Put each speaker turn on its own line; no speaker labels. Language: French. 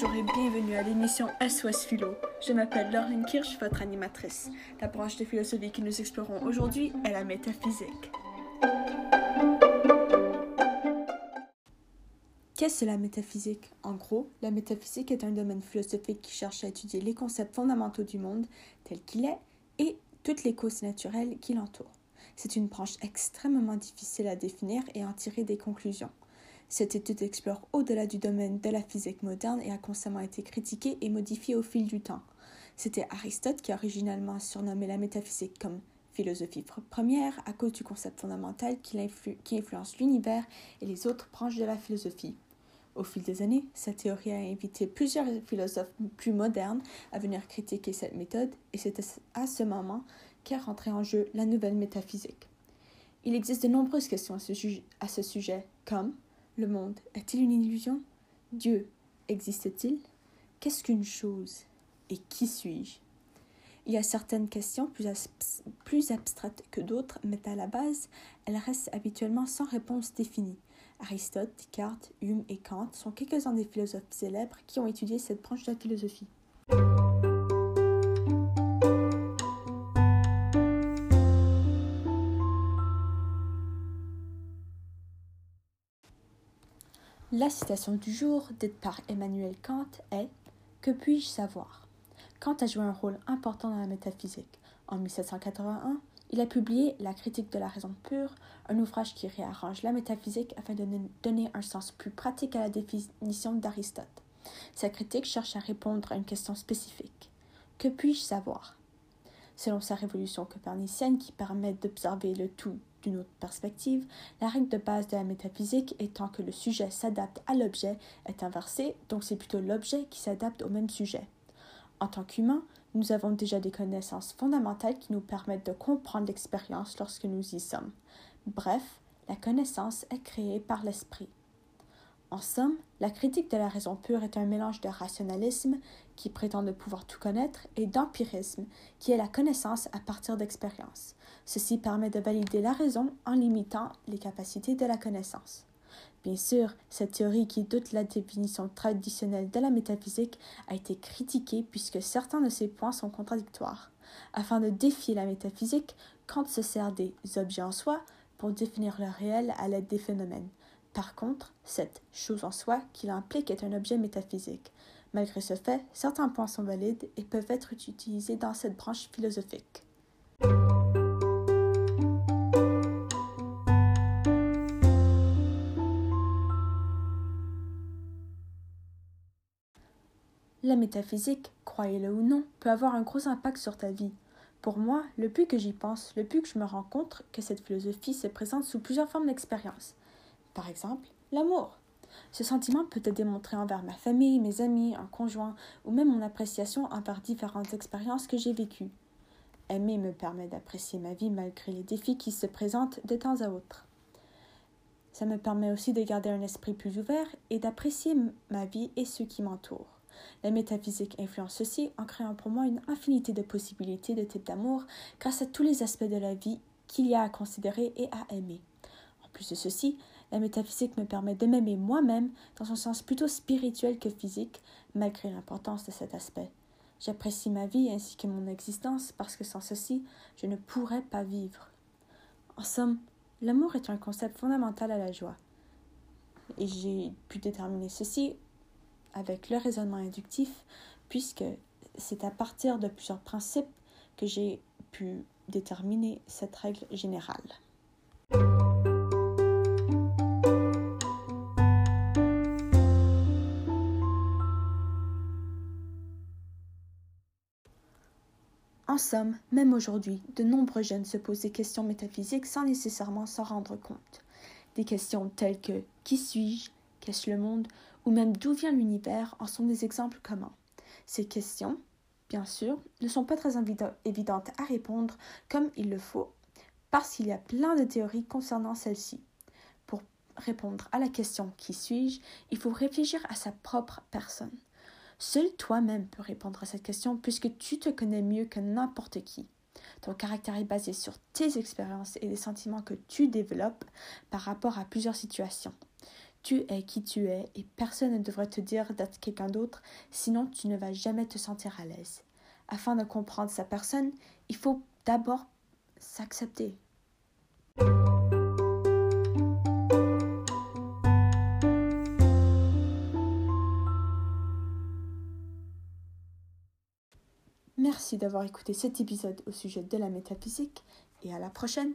Bonjour et bienvenue à l'émission SOS Philo. Je m'appelle Lauren Kirsch, votre animatrice. La branche de philosophie que nous explorons aujourd'hui est la métaphysique. Qu'est-ce que la métaphysique? En gros, la métaphysique est un domaine philosophique qui cherche à étudier les concepts fondamentaux du monde tel qu'il est et toutes les causes naturelles qui l'entourent. C'est une branche extrêmement difficile à définir et en tirer des conclusions. Cette étude explore au-delà du domaine de la physique moderne et a constamment été critiquée et modifiée au fil du temps. C'était Aristote qui a originalement surnommé la métaphysique comme philosophie première à cause du concept fondamental qui, influence l'univers et les autres branches de la philosophie. Au fil des années, cette théorie a invité plusieurs philosophes plus modernes à venir critiquer cette méthode et c'est à ce moment qu'est rentrée en jeu la nouvelle métaphysique. Il existe de nombreuses questions à ce sujet, comme le monde est-il une illusion? Dieu existe-t-il? Qu'est-ce qu'une chose? Et qui suis-je? Il y a certaines questions plus, abstraites que d'autres, mais à la base, elles restent habituellement sans réponse définie. Aristote, Descartes, Hume et Kant sont quelques-uns des philosophes célèbres qui ont étudié cette branche de la philosophie. La citation du jour, dite par Emmanuel Kant, est Que puis-je savoir? Kant a joué un rôle important dans la métaphysique. En 1781, il a publié La critique de la raison pure, un ouvrage qui réarrange la métaphysique afin de donner un sens plus pratique à la définition d'Aristote. Sa critique cherche à répondre à une question spécifique. Que puis-je savoir? Selon sa révolution copernicienne qui permet d'observer le tout d'une autre perspective, la règle de base de la métaphysique étant que le sujet s'adapte à l'objet est inversée, donc c'est plutôt l'objet qui s'adapte au même sujet. En tant qu'humains, nous avons déjà des connaissances fondamentales qui nous permettent de comprendre l'expérience lorsque nous y sommes. Bref, la connaissance est créée par l'esprit. En somme, la critique de la raison pure est un mélange de rationalisme, qui prétend de pouvoir tout connaître, et d'empirisme, qui est la connaissance à partir d'expérience. Ceci permet de valider la raison en limitant les capacités de la connaissance. Bien sûr, cette théorie qui doute la définition traditionnelle de la métaphysique a été critiquée puisque certains de ses points sont contradictoires. Afin de défier la métaphysique, Kant se sert des objets en soi pour définir le réel à l'aide des phénomènes. Par contre, cette chose en soi qu'il implique est un objet métaphysique. Malgré ce fait, certains points sont valides et peuvent être utilisés dans cette branche philosophique. La métaphysique, croyez-le ou non, peut avoir un gros impact sur ta vie. Pour moi, le plus que j'y pense, le plus que je me rends compte que cette philosophie se présente sous plusieurs formes d'expérience. Par exemple, l'amour. Ce sentiment peut être démontré envers ma famille, mes amis, un conjoint, ou même mon appréciation envers différentes expériences que j'ai vécues. Aimer me permet d'apprécier ma vie malgré les défis qui se présentent de temps à autre. Ça me permet aussi de garder un esprit plus ouvert et d'apprécier ma vie et ceux qui m'entourent. La métaphysique influence ceci en créant pour moi une infinité de possibilités de type d'amour grâce à tous les aspects de la vie qu'il y a à considérer et à aimer. En plus de ceci, la métaphysique me permet de m'aimer moi-même dans un sens plutôt spirituel que physique, malgré l'importance de cet aspect. J'apprécie ma vie ainsi que mon existence parce que sans ceci, je ne pourrais pas vivre. En somme, l'amour est un concept fondamental à la joie. Et j'ai pu déterminer ceci avec le raisonnement inductif, puisque c'est à partir de plusieurs principes que j'ai pu déterminer cette règle générale. En somme, même aujourd'hui, de nombreux jeunes se posent des questions métaphysiques sans nécessairement s'en rendre compte. Des questions telles que qui suis-je? Qu'est-ce le monde? ou même d'où vient l'univers? en sont des exemples communs. Ces questions, bien sûr, ne sont pas très évidentes à répondre comme il le faut, parce qu'il y a plein de théories concernant celles-ci. Pour répondre à la question qui suis-je, il faut réfléchir à sa propre personne. Seul toi-même peux répondre à cette question puisque tu te connais mieux que n'importe qui. Ton caractère est basé sur tes expériences et les sentiments que tu développes par rapport à plusieurs situations. Tu es qui tu es et personne ne devrait te dire d'être quelqu'un d'autre, sinon tu ne vas jamais te sentir à l'aise. Afin de comprendre sa personne, il faut d'abord s'accepter. Merci d'avoir écouté cet épisode au sujet de la métaphysique et à la prochaine.